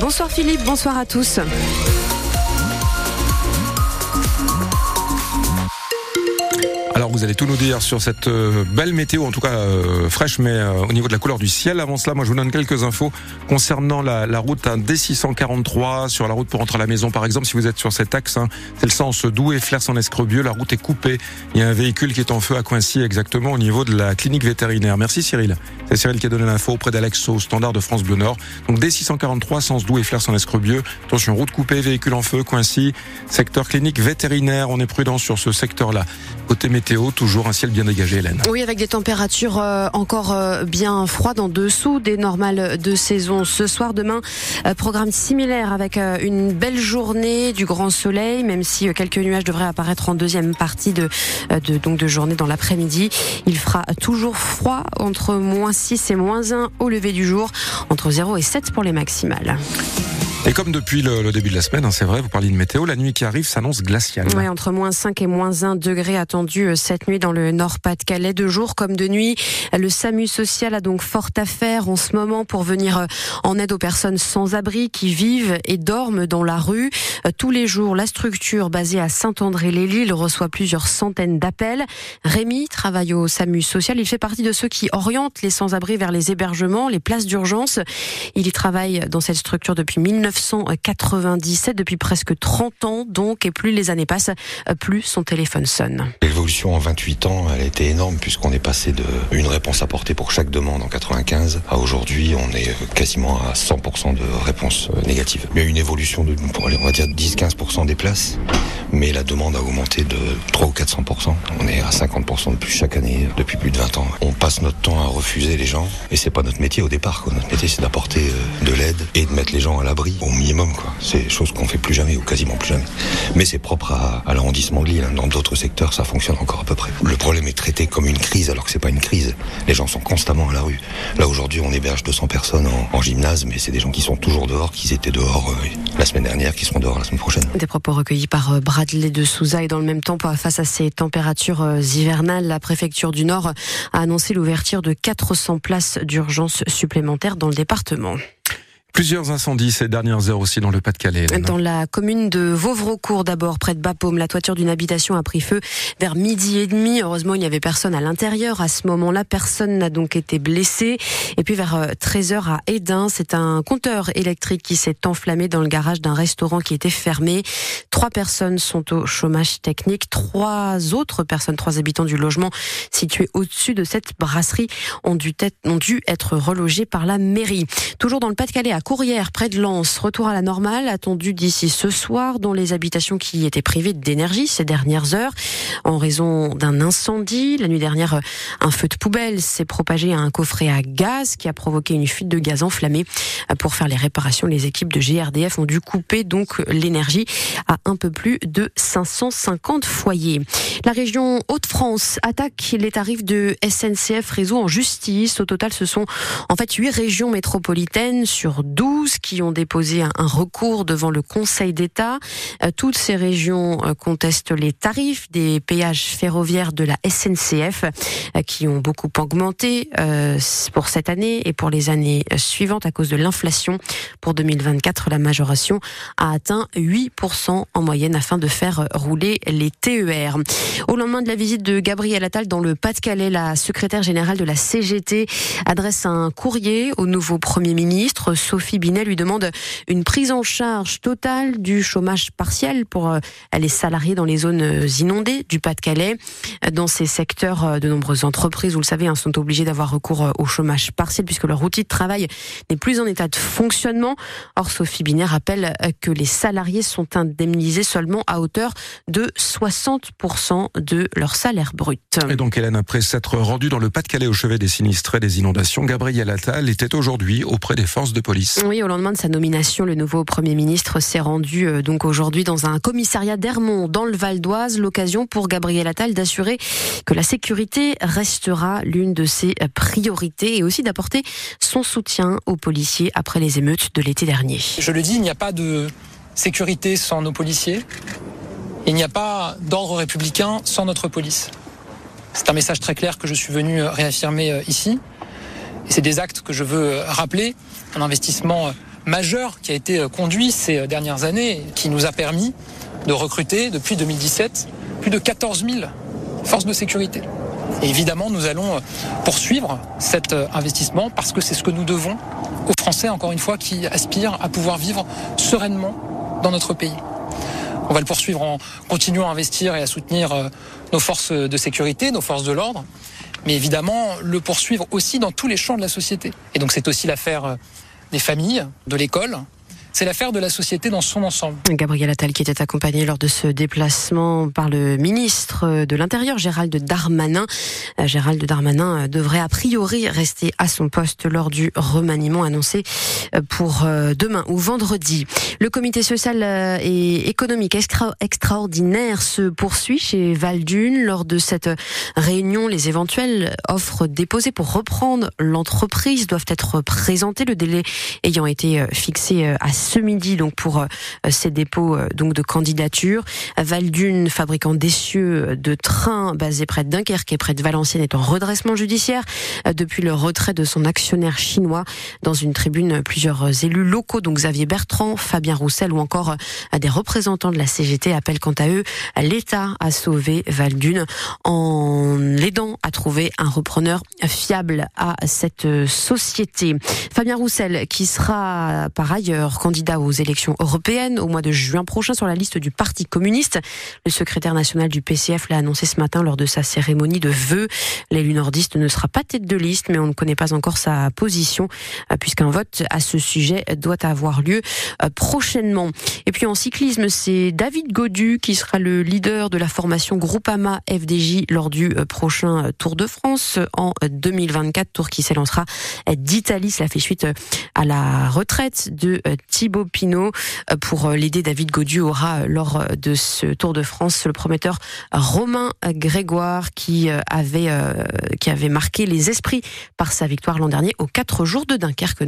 Bonsoir Philippe, bonsoir à tous. Vous allez tout nous dire sur cette euh, belle météo, en tout cas euh, fraîche, mais euh, au niveau de la couleur du ciel. Avant cela, moi je vous donne quelques infos concernant la, route hein, D643 sur la route pour rentrer à la maison, par exemple. Si vous êtes sur cet axe, hein, c'est le sens Douai, Flers en Escrebieux, la route est coupée. Il y a un véhicule qui est en feu à Coincy, exactement au niveau de la clinique vétérinaire. Merci Cyril. C'est Cyril qui a donné l'info auprès d'Alex au standard de France Bleu Nord. Donc D643, sens Douai, Flers en Escrebieux. Attention, route coupée, véhicule en feu, Coincy, secteur clinique vétérinaire. On est prudent sur ce secteur-là. Côté météo, toujours un ciel bien dégagé, Hélène. Oui, avec des températures euh, encore euh, bien froides en dessous des normales de saison. Ce soir, demain, euh, programme similaire avec une belle journée, du grand soleil, même si quelques nuages devraient apparaître en deuxième partie de, donc de journée dans l'après-midi. Il fera toujours froid entre moins 6 et moins 1 au lever du jour, entre 0 et 7 pour les maximales. Et comme depuis le, début de la semaine, hein, c'est vrai, vous parliez de météo, la nuit qui arrive s'annonce glaciale. Oui, entre moins 5 et moins 1 degré attendu euh, cette nuit dans le Nord-Pas-de-Calais. De jour comme de nuit, le SAMU social a donc fort à faire en ce moment pour venir euh, en aide aux personnes sans abri qui vivent et dorment dans la rue. Euh, tous les jours, la structure basée à Saint-André-les-Lilles reçoit plusieurs centaines d'appels. Rémi travaille au SAMU social. Il fait partie de ceux qui orientent les sans-abri vers les hébergements, les places d'urgence. Il y travaille dans cette structure depuis 19 1997, depuis presque 30 ans donc, et plus les années passent, plus son téléphone sonne. L'évolution en 28 ans, elle a été énorme puisqu'on est passé de une réponse apportée pour chaque demande en 95 à aujourd'hui, on est quasiment à 100% de réponses négatives. Il y a une évolution de, on va dire 10-15% des places, mais la demande a augmenté de 3 ou 400%. On est à 50% de plus chaque année depuis plus de 20 ans. On passe notre temps à refuser les gens et c'est pas notre métier au départ. Notre métier c'est d'apporter euh, de l'aide et de mettre les gens à l'abri au minimum. C'est chose qu'on fait plus jamais ou quasiment plus jamais. Mais c'est propre à, l'arrondissement de Lille. Dans d'autres secteurs, ça fonctionne encore à peu près. Le problème est traité comme une crise alors que c'est pas une crise. Les gens sont constamment à la rue. Là aujourd'hui, on héberge 200 personnes en, gymnase, mais c'est des gens qui sont toujours dehors, qui étaient dehors euh, la semaine dernière, qui seront dehors la semaine prochaine. Des propos recueillis par euh, Bradley de Souza et dans le même temps, face à ces températures euh, hivernales, la préfecture du Nord a annoncé l'ouverture de 400 places d'urgence supplémentaires dans le département. Plusieurs incendies ces dernières heures aussi dans le Pas-de-Calais. Dans la commune de Vauvrecourt d'abord, près de Bapaume, la toiture d'une habitation a pris feu vers midi et demi. Heureusement, il n'y avait personne à l'intérieur. À ce moment-là, personne n'a donc été blessé. Et puis vers 13h euh, à Edin, c'est un compteur électrique qui s'est enflammé dans le garage d'un restaurant qui était fermé. Trois personnes sont au chômage technique. Trois autres personnes, trois habitants du logement situé au-dessus de cette brasserie ont dû être relogés par la mairie. Toujours dans le Pas-de-Calais, Courrière, près de Lens, retour à la normale attendu d'ici ce soir dans les habitations qui étaient privées d'énergie ces dernières heures en raison d'un incendie. La nuit dernière, un feu de poubelle s'est propagé à un coffret à gaz qui a provoqué une fuite de gaz enflammé. Pour faire les réparations, les équipes de GRDF ont dû couper donc l'énergie à un peu plus de 550 foyers. La région Hauts-de-France attaque les tarifs de SNCF Réseau en justice. Au total, ce sont en fait huit régions métropolitaines sur 12 qui ont déposé un, recours devant le Conseil d'État. Euh, toutes ces régions euh, contestent les tarifs des péages ferroviaires de la SNCF euh, qui ont beaucoup augmenté pour cette année et pour les années suivantes à cause de l'inflation. Pour 2024, la majoration a atteint 8% en moyenne afin de faire rouler les TER. Au lendemain de la visite de Gabriel Attal dans le Pas-de-Calais, la secrétaire générale de la CGT adresse un courrier au nouveau Premier ministre. Binet lui demande une prise en charge totale du chômage partiel pour euh, les salariés dans les zones euh, inondées du Pas-de-Calais. Dans ces secteurs, euh, de nombreuses entreprises, vous le savez, hein, sont obligées d'avoir recours au chômage partiel puisque leur outil de travail n'est plus en état de fonctionnement. Or, Sophie Binet rappelle que les salariés sont indemnisés seulement à hauteur de 60% de leur salaire brut. Et donc, Hélène, après s'être rendue dans le Pas-de-Calais au chevet des sinistrés des inondations, Gabriel Attal était aujourd'hui auprès des forces de police. Oui, au lendemain de sa nomination, le nouveau Premier ministre s'est rendu euh, donc aujourd'hui dans un commissariat d'Hermont, dans le Val d'Oise, l'occasion pour Gabriel Attal d'assurer que la sécurité restera l'une de ses priorités et aussi d'apporter son soutien aux policiers après les émeutes de l'été dernier. Je le dis, il n'y a pas de sécurité sans nos policiers. Il n'y a pas d'ordre républicain sans notre police. C'est un message très clair que je suis venu réaffirmer euh, ici. C'est des actes que je veux rappeler. Un investissement majeur qui a été conduit ces dernières années, qui nous a permis de recruter depuis 2017 plus de 14 000 forces de sécurité. Et évidemment, nous allons poursuivre cet investissement parce que c'est ce que nous devons aux Français, encore une fois, qui aspirent à pouvoir vivre sereinement dans notre pays. On va le poursuivre en continuant à investir et à soutenir euh, nos forces de sécurité, nos forces de l'ordre, mais évidemment le poursuivre aussi dans tous les champs de la société. Et donc c'est aussi l'affaire euh, des familles, de l'école, c'est l'affaire de la société dans son ensemble. Gabriel Attal qui était accompagné lors de ce déplacement par le ministre de l'Intérieur, Gérald Darmanin. Euh, Gérald Darmanin devrait a priori rester à son poste lors du remaniement annoncé euh, pour euh, demain ou vendredi. Le comité social et économique extraordinaire se poursuit chez Valdune. Lors de cette réunion, les éventuelles offres déposées pour reprendre l'entreprise doivent être présentées. Le délai ayant été fixé à ce midi donc pour euh, ces dépôts euh, donc de candidature. Valdune, fabricant d'essieux de trains basé près de Dunkerque et près de Valenciennes, est en redressement judiciaire euh, depuis le retrait de son actionnaire chinois. Dans une tribune, plusieurs élus locaux, donc Xavier Bertrand, Fabien Roussel ou encore des représentants de la CGT appellent quant à eux l'État à sauver Valdune en l'aidant à trouver un repreneur fiable à cette société. Fabien Roussel, qui sera par ailleurs candidat aux élections européennes au mois de juin prochain sur la liste du Parti communiste. Le secrétaire national du PCF l'a annoncé ce matin lors de sa cérémonie de vœux. L'élu nordiste ne sera pas tête de liste, mais on ne connaît pas encore sa position, euh, puisqu'un vote à ce sujet doit avoir lieu euh, prochainement. Et puis en cyclisme, c'est David Godu qui sera le leader de la formation Groupama FDJ lors du euh, prochain Tour de France en 2024, tour qui s'élancera d'Italie. Cela fait suite à la retraite de Thibaut Pinot euh, pour euh, l'aider. David Godu aura euh, lors de ce Tour de France le prometteur Romain Grégoire qui avait qui avait marqué les esprits par sa victoire l'an dernier aux quatre jours de Dunkerque.